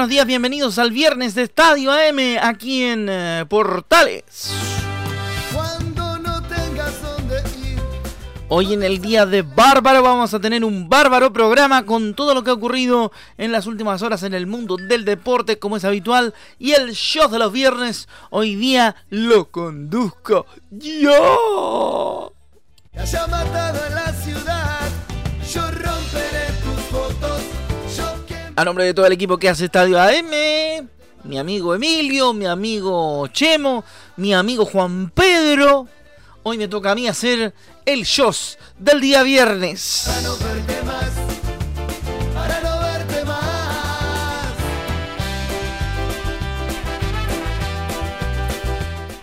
Buenos días, bienvenidos al viernes de Estadio AM aquí en eh, Portales. Hoy en el día de Bárbaro vamos a tener un bárbaro programa con todo lo que ha ocurrido en las últimas horas en el mundo del deporte como es habitual y el show de los viernes hoy día lo conduzco yo. Ya matado en la ciudad, yo romperé a nombre de todo el equipo que hace Estadio AM, mi amigo Emilio, mi amigo Chemo, mi amigo Juan Pedro. Hoy me toca a mí hacer el show del día viernes.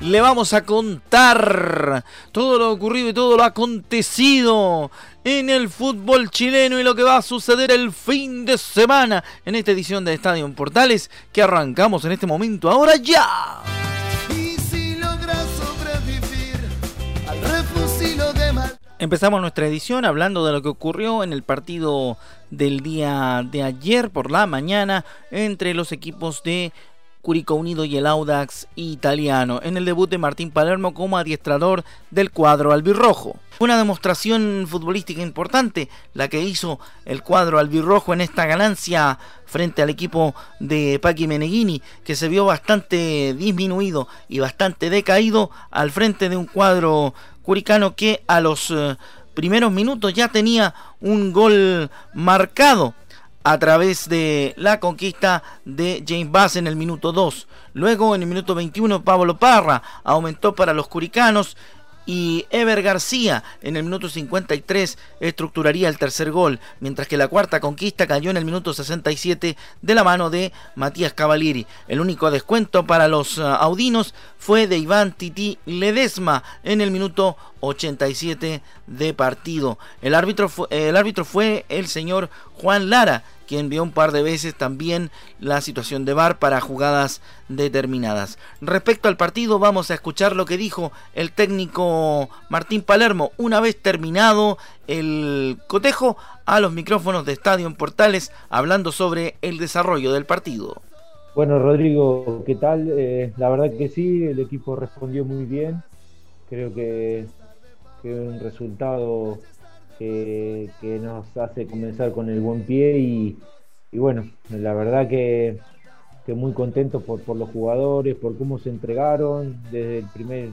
le vamos a contar todo lo ocurrido y todo lo acontecido en el fútbol chileno y lo que va a suceder el fin de semana en esta edición de Estadio Portales que arrancamos en este momento ahora ya. Empezamos nuestra edición hablando de lo que ocurrió en el partido del día de ayer por la mañana entre los equipos de Curicó Unido y el Audax italiano en el debut de Martín Palermo como adiestrador del cuadro albirrojo. Una demostración futbolística importante la que hizo el cuadro albirrojo en esta ganancia frente al equipo de Paqui Meneghini que se vio bastante disminuido y bastante decaído al frente de un cuadro curicano que a los eh, primeros minutos ya tenía un gol marcado a través de la conquista de James Bass en el minuto 2. Luego en el minuto 21 Pablo Parra aumentó para los curicanos y Ever García en el minuto 53 estructuraría el tercer gol, mientras que la cuarta conquista cayó en el minuto 67 de la mano de Matías Cavalieri. El único descuento para los uh, audinos fue de Iván Titi Ledesma en el minuto 87 de partido. El árbitro, el árbitro fue el señor Juan Lara quien vio un par de veces también la situación de VAR para jugadas determinadas. Respecto al partido, vamos a escuchar lo que dijo el técnico Martín Palermo una vez terminado el cotejo a los micrófonos de Estadio en Portales, hablando sobre el desarrollo del partido. Bueno, Rodrigo, ¿qué tal? Eh, la verdad que sí, el equipo respondió muy bien. Creo que, que un resultado que, nos hace comenzar con el buen pie y, bueno, la verdad que, muy contento por, los jugadores, por cómo se entregaron desde el primer,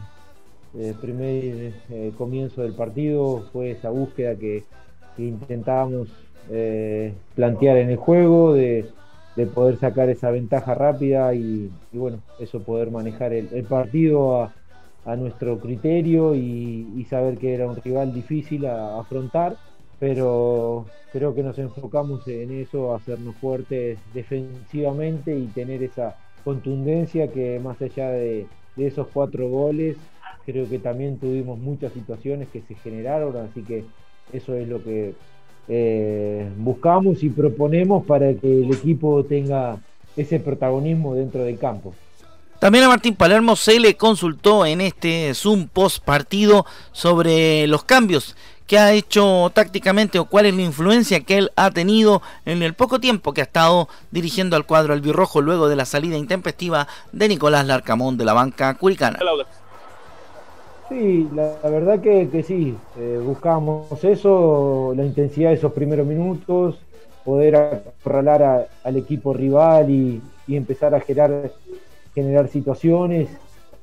primer eh, comienzo del partido, fue esa búsqueda que, intentábamos eh, plantear en el juego, de, poder sacar esa ventaja rápida y, bueno, eso poder manejar el, el partido a a nuestro criterio y, saber que era un rival difícil a, afrontar, pero creo que nos enfocamos en eso, hacernos fuertes defensivamente y tener esa contundencia que más allá de, esos cuatro goles, creo que también tuvimos muchas situaciones que se generaron, así que eso es lo que eh, buscamos y proponemos para que el equipo tenga ese protagonismo dentro del campo. También a Martín Palermo se le consultó en este Zoom post partido sobre los cambios que ha hecho tácticamente o cuál es la influencia que él ha tenido en el poco tiempo que ha estado dirigiendo al cuadro albirrojo luego de la salida intempestiva de Nicolás Larcamón de la banca curicana. Sí, la, verdad que, sí, eh, buscamos eso, la intensidad de esos primeros minutos, poder acorralar al equipo rival y, y empezar a generar generar situaciones,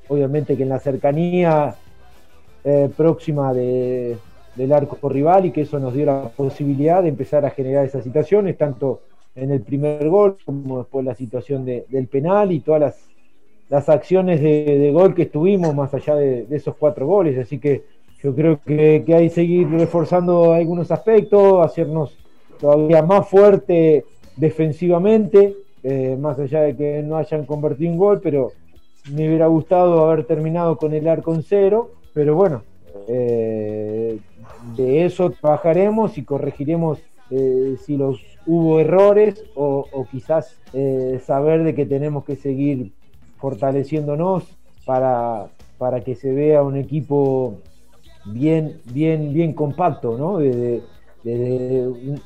obviamente que en la cercanía eh, próxima de, del arco rival y que eso nos dio la posibilidad de empezar a generar esas situaciones, tanto en el primer gol como después la situación del penal y todas las, las acciones de, gol que estuvimos más allá de, esos cuatro goles. Así que yo creo que, que hay que seguir reforzando algunos aspectos, hacernos todavía más fuerte defensivamente eh, más allá de que no hayan convertido un gol, pero me hubiera gustado haber terminado con el arco en cero, pero bueno, eh, de eso trabajaremos y corregiremos eh, si los hubo errores o, quizás saber de que tenemos que seguir fortaleciéndonos para, para que se vea un equipo bien, bien, bien compacto, ¿no? Desde,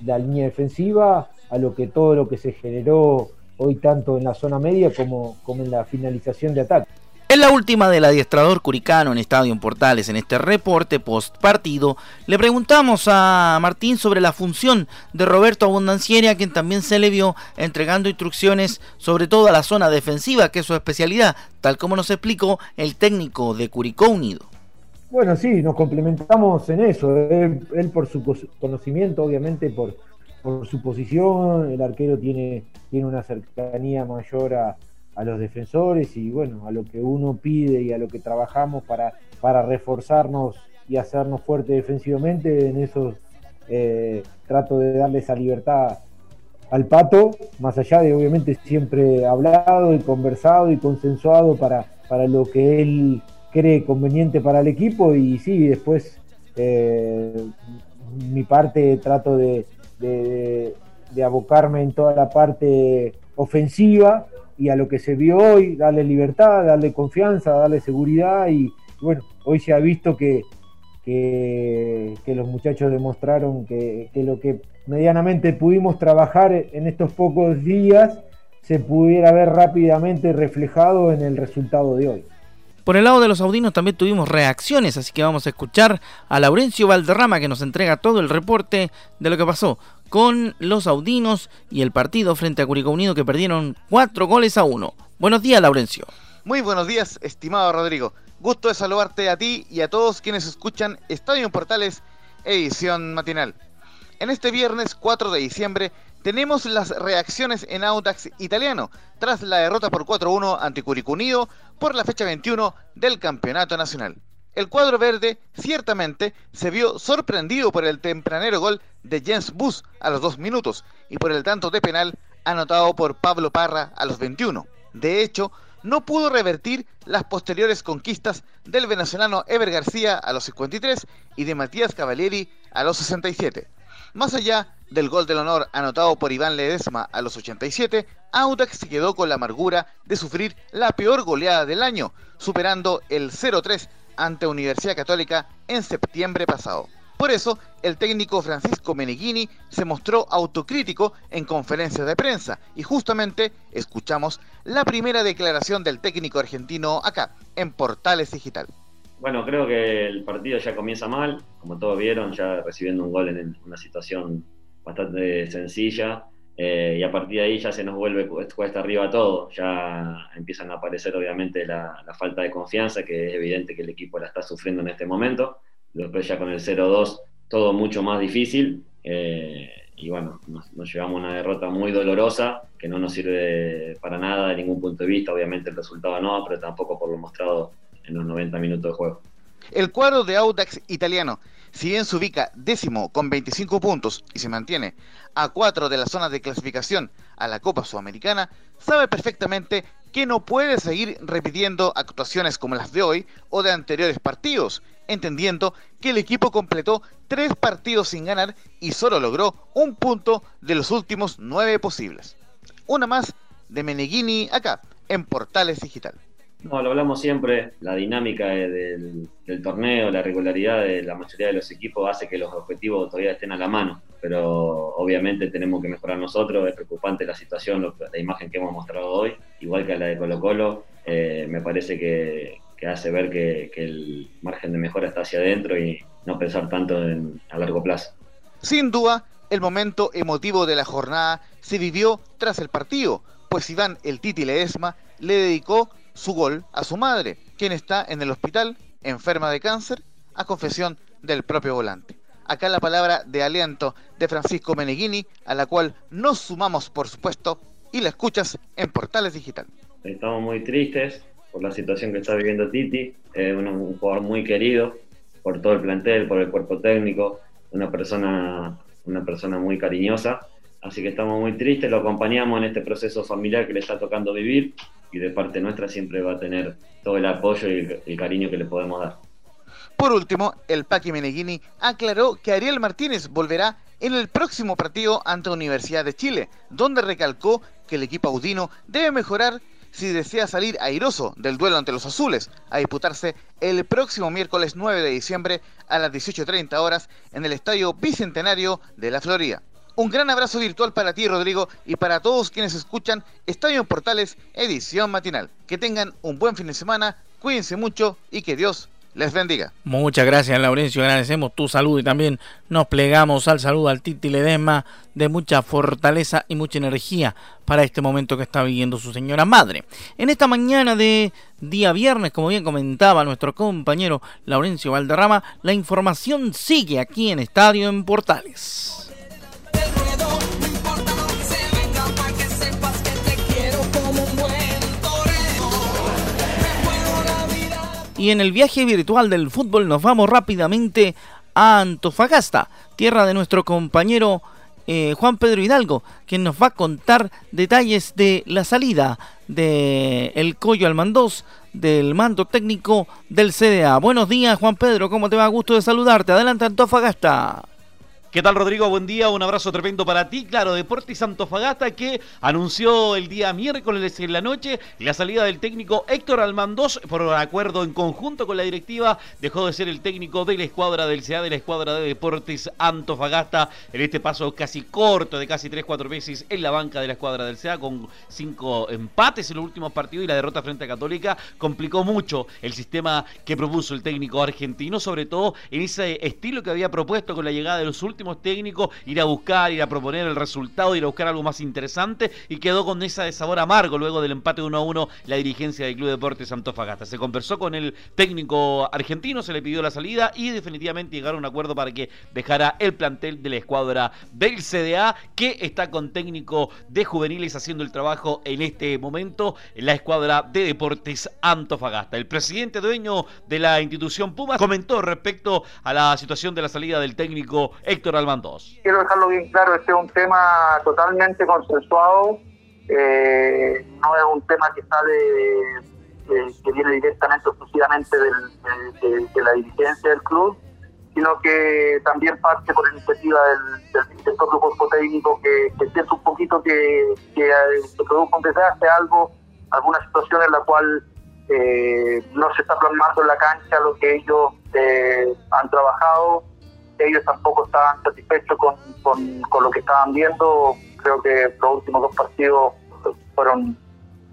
la línea defensiva a lo que todo lo que se generó hoy tanto en la zona media como, como en la finalización de ataque. En la última del adiestrador curicano en Estadio Portales, en este reporte post partido, le preguntamos a Martín sobre la función de Roberto Abundancieri, a quien también se le vio entregando instrucciones sobre todo a la zona defensiva, que es su especialidad, tal como nos explicó el técnico de Curicó Unido. Bueno, sí, nos complementamos en eso. Él, él por su conocimiento, obviamente, por, por su posición, el arquero tiene, tiene una cercanía mayor a, los defensores y bueno, a lo que uno pide y a lo que trabajamos para, para reforzarnos y hacernos fuerte defensivamente, en eso eh, trato de darle esa libertad al pato, más allá de obviamente siempre hablado y conversado y consensuado para, para lo que él cree conveniente para el equipo y sí, después eh, mi parte trato de, de, abocarme en toda la parte ofensiva y a lo que se vio hoy, darle libertad, darle confianza, darle seguridad y bueno, hoy se ha visto que, que, los muchachos demostraron que, que, lo que medianamente pudimos trabajar en estos pocos días se pudiera ver rápidamente reflejado en el resultado de hoy. Por el lado de los audinos también tuvimos reacciones, así que vamos a escuchar a Laurencio Valderrama que nos entrega todo el reporte de lo que pasó con los audinos y el partido frente a Curicó Unido que perdieron cuatro goles a uno. Buenos días, Laurencio. Muy buenos días, estimado Rodrigo. Gusto de saludarte a ti y a todos quienes escuchan Estadio Portales, edición matinal. En este viernes 4 de diciembre tenemos las reacciones en Audax italiano tras la derrota por 4-1 ante Curicunido por la fecha 21 del Campeonato Nacional. El cuadro verde ciertamente se vio sorprendido por el tempranero gol de Jens Bus a los 2 minutos y por el tanto de penal anotado por Pablo Parra a los 21. De hecho, no pudo revertir las posteriores conquistas del venezolano Ever García a los 53 y de Matías Cavalieri a los 67. Más allá del gol del honor anotado por Iván Ledesma a los 87, Audax se quedó con la amargura de sufrir la peor goleada del año, superando el 0-3 ante Universidad Católica en septiembre pasado. Por eso, el técnico Francisco Meneghini se mostró autocrítico en conferencias de prensa y justamente escuchamos la primera declaración del técnico argentino acá, en Portales Digital. Bueno, creo que el partido ya comienza mal, como todos vieron, ya recibiendo un gol en una situación bastante sencilla. Eh, y a partir de ahí ya se nos vuelve cuesta arriba todo, ya empiezan a aparecer obviamente la, falta de confianza, que es evidente que el equipo la está sufriendo en este momento. Después ya con el 0-2 todo mucho más difícil eh, y bueno, nos, nos, llevamos una derrota muy dolorosa que no nos sirve para nada de ningún punto de vista, obviamente el resultado no, pero tampoco por lo mostrado en los 90 minutos de juego. El cuadro de Audax italiano, si bien se ubica décimo con 25 puntos y se mantiene a cuatro de las zonas de clasificación a la Copa Sudamericana, sabe perfectamente que no puede seguir repitiendo actuaciones como las de hoy o de anteriores partidos, entendiendo que el equipo completó tres partidos sin ganar y solo logró un punto de los últimos nueve posibles. Una más de Meneghini acá, en Portales Digital. No, lo hablamos siempre, la dinámica del, torneo, la regularidad de la mayoría de los equipos hace que los objetivos todavía estén a la mano, pero obviamente tenemos que mejorar nosotros, es preocupante la situación, la imagen que hemos mostrado hoy, igual que la de Colo Colo, eh, me parece que, hace ver que, el margen de mejora está hacia adentro y no pensar tanto en, a largo plazo. Sin duda, el momento emotivo de la jornada se vivió tras el partido, pues Iván el Titi Ledesma le dedicó su gol a su madre, quien está en el hospital, enferma de cáncer, a confesión del propio volante. Acá la palabra de aliento de Francisco Meneghini, a la cual nos sumamos, por supuesto, y la escuchas en Portales Digital. Estamos muy tristes por la situación que está viviendo Titi, es un, jugador muy querido por todo el plantel, por el cuerpo técnico, una persona, una persona muy cariñosa Así que estamos muy tristes, lo acompañamos en este proceso familiar que le está tocando vivir y de parte nuestra siempre va a tener todo el apoyo y el, cariño que le podemos dar. Por último, el Paqui Meneghini aclaró que Ariel Martínez volverá en el próximo partido ante Universidad de Chile, donde recalcó que el equipo audino debe mejorar si desea salir airoso del duelo ante los azules, a disputarse el próximo miércoles 9 de diciembre a las 18.30 horas en el Estadio Bicentenario de la Florida. Un gran abrazo virtual para ti, Rodrigo, y para todos quienes escuchan Estadio en Portales, edición matinal. Que tengan un buen fin de semana, cuídense mucho y que Dios les bendiga. Muchas gracias, Laurencio. Agradecemos tu salud y también nos plegamos al saludo al Titi Ledesma de mucha fortaleza y mucha energía para este momento que está viviendo su señora madre. En esta mañana de día viernes, como bien comentaba nuestro compañero Laurencio Valderrama, la información sigue aquí en Estadio en Portales. Y en el viaje virtual del fútbol nos vamos rápidamente a Antofagasta, tierra de nuestro compañero eh, Juan Pedro Hidalgo, quien nos va a contar detalles de la salida de el Coyo Almandós del mando técnico del CDA. Buenos días, Juan Pedro, ¿cómo te va? Gusto de saludarte. Adelante, Antofagasta. ¿Qué tal, Rodrigo? Buen día, un abrazo tremendo para ti. Claro, Deportes Santofagasta que anunció el día miércoles en la noche la salida del técnico Héctor Almandós por acuerdo en conjunto con la directiva. Dejó de ser el técnico de la escuadra del CA, de la escuadra de Deportes Antofagasta, en este paso casi corto de casi 3-4 meses en la banca de la escuadra del CA, con cinco empates en los últimos partidos y la derrota frente a Católica complicó mucho el sistema que propuso el técnico argentino, sobre todo en ese estilo que había propuesto con la llegada de los últimos técnicos, ir a buscar, ir a proponer el resultado, ir a buscar algo más interesante y quedó con esa de sabor amargo luego del empate 1 a 1 la dirigencia del Club Deportes Antofagasta. Se conversó con el técnico argentino, se le pidió la salida y definitivamente llegaron a un acuerdo para que dejara el plantel de la escuadra del CDA que está con técnico de juveniles haciendo el trabajo en este momento en la escuadra de Deportes Antofagasta. El presidente dueño de la institución Pumas comentó respecto a la situación de la salida del técnico Héctor Quiero dejarlo bien claro, este es un tema totalmente consensuado, eh, no es un tema que sale, que viene directamente, exclusivamente de, la dirigencia del club, sino que también parte por iniciativa del, del, del propio cuerpo técnico que, que siente un poquito que, que, se produjo un desastre, algo, alguna situación en la cual eh, no se está plasmando en la cancha lo que ellos eh, han trabajado ellos tampoco estaban satisfechos con, con, lo que estaban viendo. Creo que los últimos dos partidos fueron,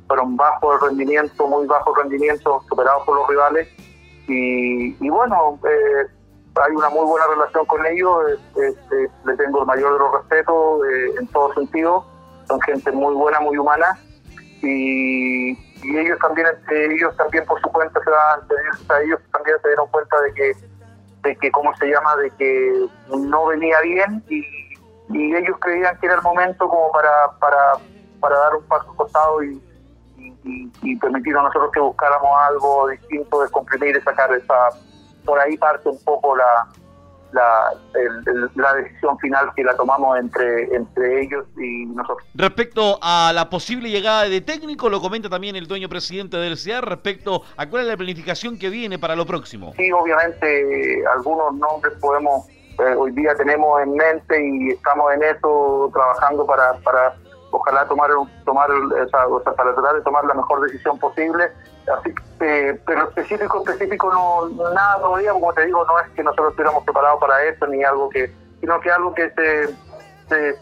fueron bajos el rendimiento, muy bajo el rendimiento, superados por los rivales. Y, bueno, eh, hay una muy buena relación con ellos, le tengo el mayor de los respetos eh, en todo sentido, son gente muy buena, muy humana. Y, ellos también ellos también por su cuenta se dan, ellos también se dieron cuenta de que de que, ¿cómo se llama?, de que no venía bien y, ellos creían que era el momento como para, para, para dar un paso costado y, y, permitir a nosotros que buscáramos algo distinto, de comprimir y sacar esa... Por ahí parte un poco la, la, la decisión final que la tomamos entre, entre ellos y nosotros. Respecto a la posible llegada de técnico, lo comenta también el dueño presidente del CEA respecto a cuál es la planificación que viene para lo próximo. Sí, obviamente algunos nombres podemos, eh, hoy día tenemos en mente y estamos en eso trabajando para, para ojalá tomar, tomar esa, para tratar de tomar la mejor decisión posible. Así, eh, pero específico, específico, no, nada todavía, como te digo, no es que nosotros estuviéramos preparados para eso, ni algo que, sino que algo que se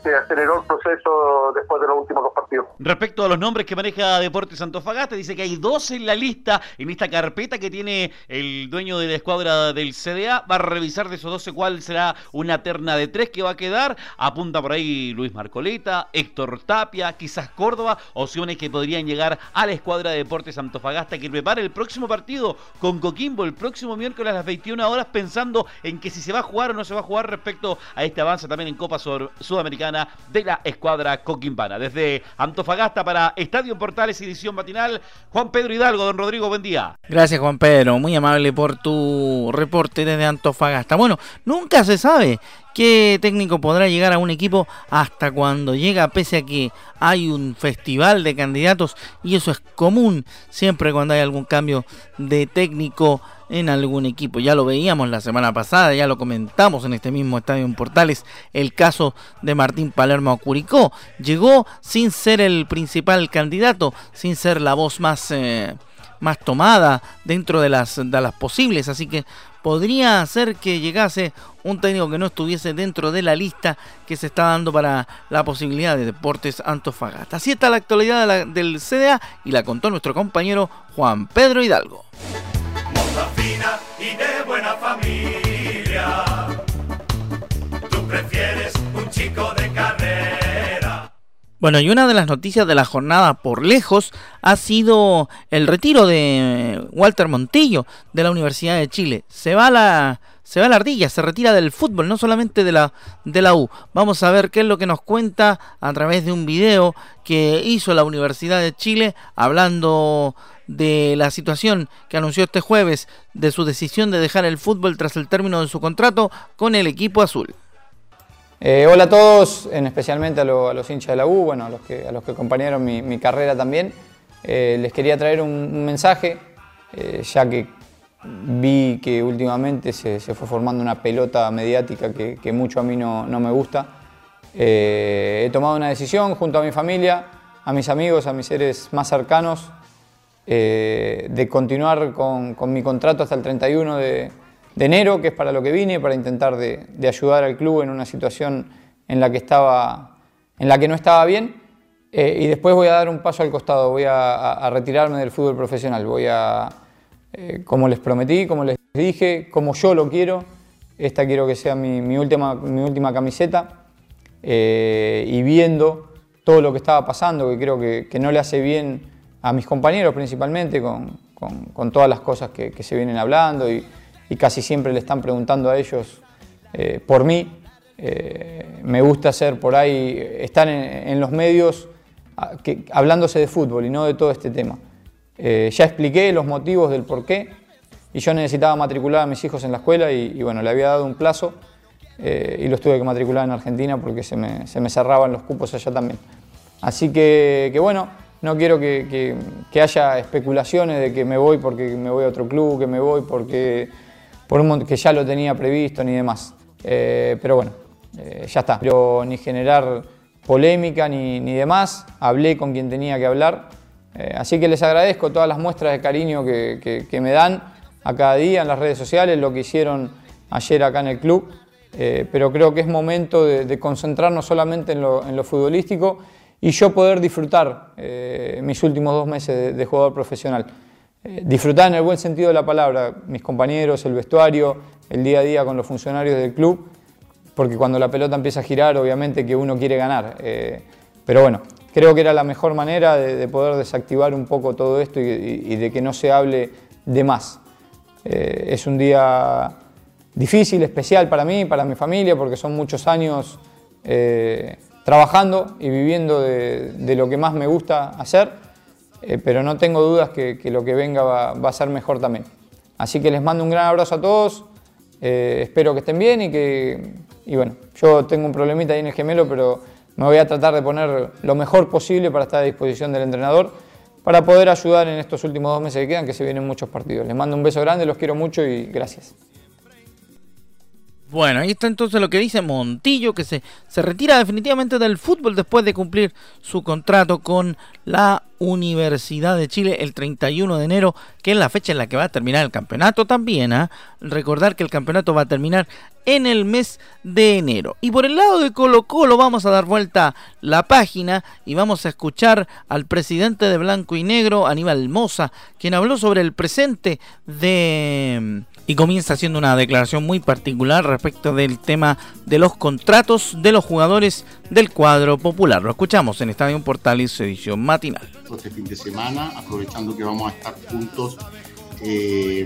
se, aceleró el proceso después de los últimos dos partidos. Respecto a los nombres que maneja Deportes Antofagasta, dice que hay dos en la lista, en esta carpeta que tiene el dueño de la escuadra del CDA. Va a revisar de esos 12 cuál será una terna de tres que va a quedar. Apunta por ahí Luis Marcoleta, Héctor Tapia, quizás Córdoba, opciones que podrían llegar a la escuadra de Deportes Antofagasta que prepara el próximo partido con Coquimbo el próximo miércoles a las 21 horas pensando en que si se va a jugar o no se va a jugar respecto a este avance también en Copa Sudamericana Americana de la escuadra coquimbana. Desde Antofagasta para Estadio Portales, edición matinal, Juan Pedro Hidalgo, don Rodrigo, buen día. Gracias Juan Pedro, muy amable por tu reporte desde Antofagasta. Bueno, nunca se sabe ¿Qué técnico podrá llegar a un equipo hasta cuando llega, pese a que hay un festival de candidatos y eso es común siempre cuando hay algún cambio de técnico en algún equipo. Ya lo veíamos la semana pasada, ya lo comentamos en este mismo estadio en Portales, el caso de Martín Palermo Curicó. Llegó sin ser el principal candidato, sin ser la voz más, eh, más tomada dentro de las, de las posibles, así que podría ser que llegase un técnico que no estuviese dentro de la lista que se está dando para la posibilidad de Deportes Antofagasta. Así está la actualidad del CDA y la contó nuestro compañero Juan Pedro Hidalgo Bueno, y una de las noticias de la jornada por lejos ha sido el retiro de Walter Montillo de la Universidad de Chile. Se va la se va la ardilla, se retira del fútbol, no solamente de la, de la U. Vamos a ver qué es lo que nos cuenta a través de un video que hizo la Universidad de Chile hablando de la situación que anunció este jueves de su decisión de dejar el fútbol tras el término de su contrato con el equipo azul. Eh, hola a todos, en especialmente a, los hinchas de la U, bueno, a los que, que acompañaron mi, carrera también. Eh, les quería traer un, mensaje, eh, ya que vi que últimamente se, fue formando una pelota mediática que, mucho a mí no, me gusta. he tomado una decisión junto a mi familia, a mis amigos, a mis seres más cercanos, de continuar con, mi contrato hasta el 31 de, enero, que es para lo que vine, para intentar de, ayudar al club en una situación en la que, estaba, en la que no estaba bien. Eh, y después voy a dar un paso al costado, voy a, retirarme del fútbol profesional, voy a, eh, como les prometí, como les dije, como yo lo quiero, esta quiero que sea mi, última, mi última camiseta, y viendo todo lo que estaba pasando, que creo que, no le hace bien a mis compañeros principalmente con, con, todas las cosas que, se vienen hablando casi siempre le están preguntando a ellos eh, por mí. Eh, me gusta ser por ahí, estar en, los medios que, hablándose de fútbol y no de todo este tema. Eh, ya expliqué los motivos del por qué y yo necesitaba matricular a mis hijos en la escuela y, bueno, le había dado un plazo y los tuve que matricular en Argentina porque se me, se me cerraban los cupos allá también. Así que, que bueno, no quiero que, haya especulaciones de que me voy porque me voy a otro club, que me voy porque por un, que ya lo tenía previsto ni demás. Eh, pero bueno, eh, ya está. Pero ni generar polémica ni, ni, demás. Hablé con quien tenía que hablar. Eh, así que les agradezco todas las muestras de cariño que, me dan a cada día en las redes sociales, lo que hicieron ayer acá en el club. pero creo que es momento de, concentrarnos solamente en lo, en lo futbolístico y yo poder disfrutar eh, mis últimos dos meses de, jugador profesional. Eh, disfrutar en el buen sentido de la palabra, mis compañeros, el vestuario, el día a día con los funcionarios del club, porque cuando la pelota empieza a girar, obviamente que uno quiere ganar. Eh, pero bueno, creo que era la mejor manera de, poder desactivar un poco todo esto y, de que no se hable de más. es un día difícil, especial para mí, para mi familia, porque son muchos años trabajando y viviendo de, lo que más me gusta hacer, eh, pero no tengo dudas que, lo que venga va, a ser mejor también. Así que les mando un gran abrazo a todos, eh, espero que estén bien y que, y bueno, yo tengo un problemita ahí en el gemelo, pero me voy a tratar de poner lo mejor posible para estar a disposición del entrenador, para poder ayudar en estos últimos dos meses que quedan, que se vienen muchos partidos. Les mando un beso grande, los quiero mucho y gracias. Bueno, ahí está entonces lo que dice Montillo, que se, se retira definitivamente del fútbol después de cumplir su contrato con la Universidad de Chile el 31 de enero, que es la fecha en la que va a terminar el campeonato también. ¿ah? Recordar que el campeonato va a terminar en el mes de enero. Y por el lado de Colo Colo vamos a dar vuelta la página y vamos a escuchar al presidente de Blanco y Negro, Aníbal Moza, quien habló sobre el presente de y comienza haciendo una declaración muy particular respecto del tema de los contratos de los jugadores del cuadro popular. Lo escuchamos en Estadio Portales edición matinal. Este fin de semana, aprovechando que vamos a estar juntos eh,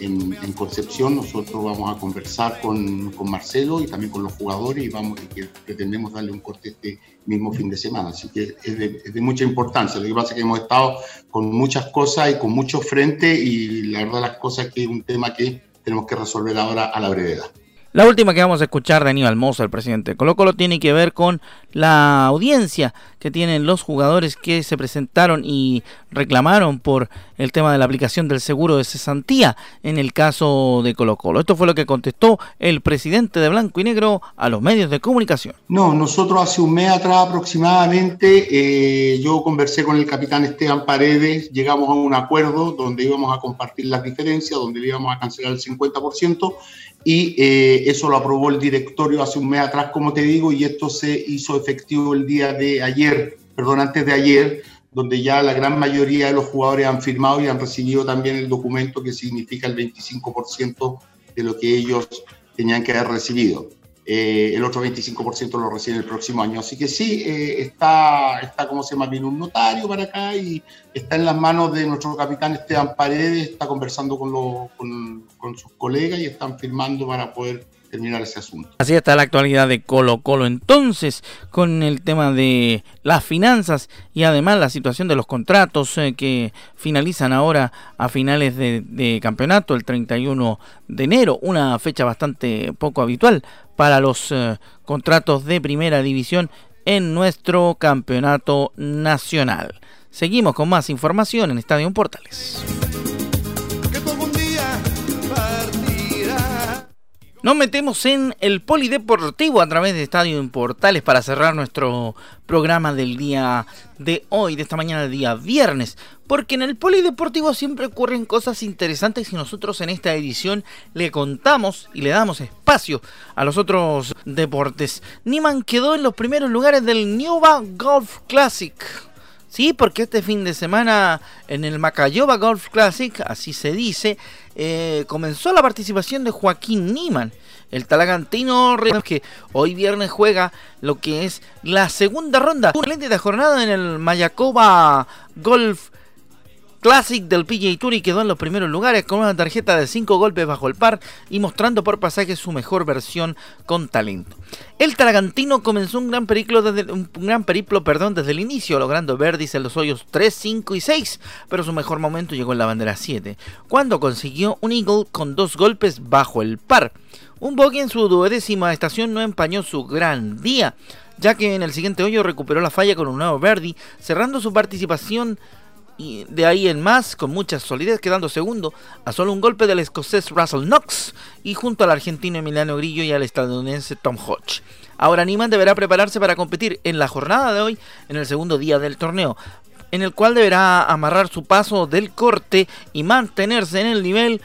en, Concepción, nosotros vamos a conversar con, Marcelo y también con los jugadores y vamos que pretendemos darle un corte este mismo fin de semana. Así que es de, mucha importancia. Lo que pasa es que hemos estado con muchas cosas y con muchos frentes y la verdad las cosas que es un tema que tenemos que resolver ahora a la brevedad. La última que vamos a escuchar de Aníbal Mosa, el presidente de Colo Colo, tiene que ver con la audiencia que tienen los jugadores que se presentaron y reclamaron por el tema de la aplicación del seguro de cesantía en el caso de Colo Colo. Esto fue lo que contestó el presidente de Blanco y Negro a los medios de comunicación. No, nosotros hace un mes atrás aproximadamente eh, yo conversé con el capitán Esteban Paredes, llegamos a un acuerdo donde íbamos a compartir las diferencias, donde íbamos a cancelar el 50% y eh, eso lo aprobó el directorio hace un mes atrás, como te digo, y esto se hizo efectivo el día de ayer, perdón, antes de ayer, donde ya la gran mayoría de los jugadores han firmado y han recibido también el documento que significa el 25% de lo que ellos tenían que haber recibido. Eh, el otro 25% lo recibe el próximo año. Así que sí, eh, está, está, como se llama, viene un notario para acá y está en las manos de nuestro capitán Esteban Paredes, está conversando con, con, con sus colegas y están firmando para poder Así está la actualidad de Colo Colo entonces, con el tema de las finanzas y además la situación de los contratos eh, que finalizan ahora a finales de, campeonato, el 31 de enero, una fecha bastante poco habitual para los eh, contratos de primera división en nuestro campeonato nacional. Seguimos con más información en Estadio Portales. Nos metemos en el polideportivo a través de Estadio en Portales para cerrar nuestro programa del día de hoy, de esta mañana del día viernes. Porque en el polideportivo siempre ocurren cosas interesantes y nosotros en esta edición le contamos y le damos espacio a los otros deportes. Niman quedó en los primeros lugares del Newba Golf Classic. Sí, porque este fin de semana en el Macayoba Golf Classic, así se dice, eh, comenzó la participación de Joaquín Niman. El talagantino que hoy viernes juega lo que es la segunda ronda. Una de jornada en el Mayacoba Golf Classic del PGA Tour y quedó en los primeros lugares con una tarjeta de 5 golpes bajo el par y mostrando por pasaje su mejor versión con talento. El Tragantino comenzó un gran periplo desde, un gran periplo, perdón, desde el inicio, logrando verdes en los hoyos 3, 5 y 6, pero su mejor momento llegó en la bandera 7, cuando consiguió un eagle con dos golpes bajo el par. Un bogey en su duodécima estación no empañó su gran día, ya que en el siguiente hoyo recuperó la falla con un nuevo birdie, cerrando su participación y de ahí en más, con mucha solidez, quedando segundo a solo un golpe del escocés Russell Knox y junto al argentino Emiliano Grillo y al estadounidense Tom Hodge. Ahora Niman deberá prepararse para competir en la jornada de hoy, en el segundo día del torneo, en el cual deberá amarrar su paso del corte y mantenerse en el nivel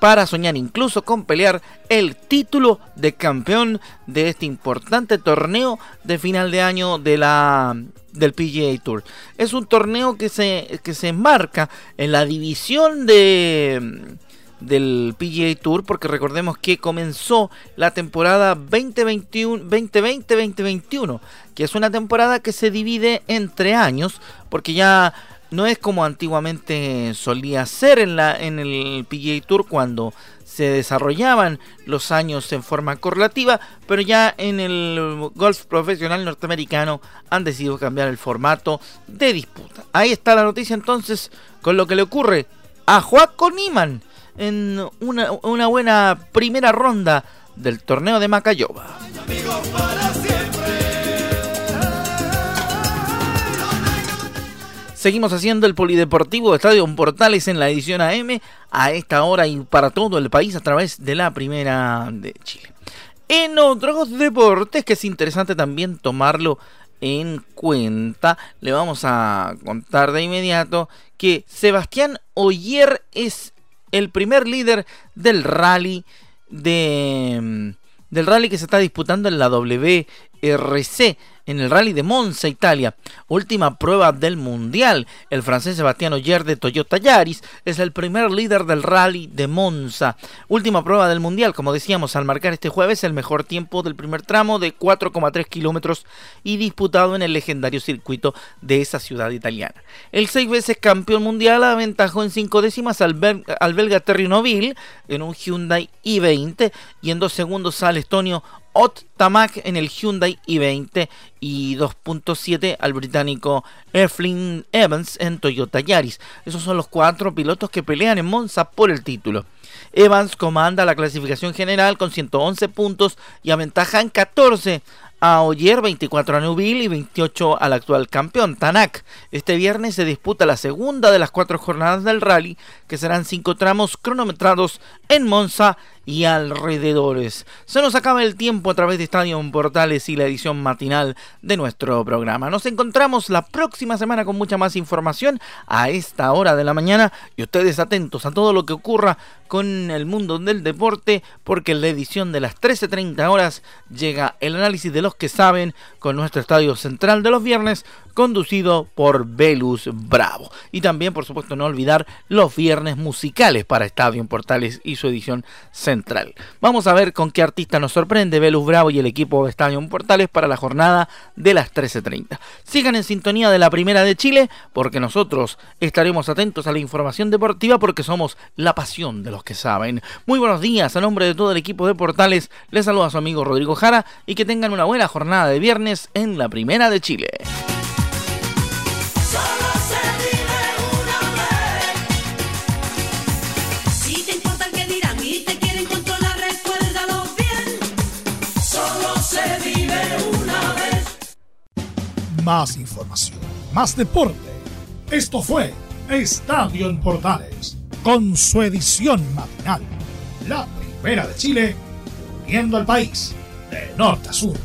para soñar incluso con pelear el título de campeón de este importante torneo de final de año de la del PGA Tour. Es un torneo que se, que se enmarca en la división de del PGA Tour porque recordemos que comenzó la temporada 2021 2020-2021, que es una temporada que se divide entre años porque ya no es como antiguamente solía ser en, la, en el PGA Tour cuando se desarrollaban los años en forma correlativa, pero ya en el golf profesional norteamericano han decidido cambiar el formato de disputa. Ahí está la noticia entonces con lo que le ocurre a Joaco Niman en una, una buena primera ronda del torneo de Macayoba. Seguimos haciendo el Polideportivo de Estadio Portales en la edición AM a esta hora y para todo el país a través de la Primera de Chile. En otros deportes, que es interesante también tomarlo en cuenta, le vamos a contar de inmediato que Sebastián Oyer es el primer líder del rally de del rally que se está disputando en la WRC en el Rally de Monza, Italia. Última prueba del Mundial. El francés Sebastián Oyer de Toyota Yaris es el primer líder del Rally de Monza. Última prueba del Mundial, como decíamos, al marcar este jueves el mejor tiempo del primer tramo de 4,3 kilómetros y disputado en el legendario circuito de esa ciudad italiana. El seis veces campeón mundial aventajó en cinco décimas al, belga Terry Noville en un Hyundai i20 y en dos segundos al estonio Ot Tamak en el Hyundai i20 y 2.7 al británico Eflin Evans en Toyota Yaris. Esos son los cuatro pilotos que pelean en Monza por el título. Evans comanda la clasificación general con 111 puntos y aventaja en 14 a Oyer, 24 a Nubil y 28 al actual campeón, Tanak. Este viernes se disputa la segunda de las cuatro jornadas del rally, que serán cinco tramos cronometrados en Monza y alrededores. Se nos acaba el tiempo a través de Estadio Portales y la edición matinal de nuestro programa. Nos encontramos la próxima semana con mucha más información a esta hora de la mañana y ustedes atentos a todo lo que ocurra con el mundo del deporte porque en la edición de las 13.30 horas llega el análisis de los que saben con nuestro estadio central de los viernes conducido por Velus Bravo. Y también, por supuesto, no olvidar los viernes musicales para Estadio Portales y su edición central. Vamos a ver con qué artista nos sorprende Velus Bravo y el equipo de Estadio Portales para la jornada de las 13.30. Sigan en sintonía de la Primera de Chile porque nosotros estaremos atentos a la información deportiva porque somos la pasión de los que saben. Muy buenos días, a nombre de todo el equipo de Portales, les saluda a su amigo Rodrigo Jara y que tengan una buena jornada de viernes en la Primera de Chile. Más información, más deporte. Esto fue Estadio en Portales, con su edición matinal. La primera de Chile, viendo al país de norte a sur.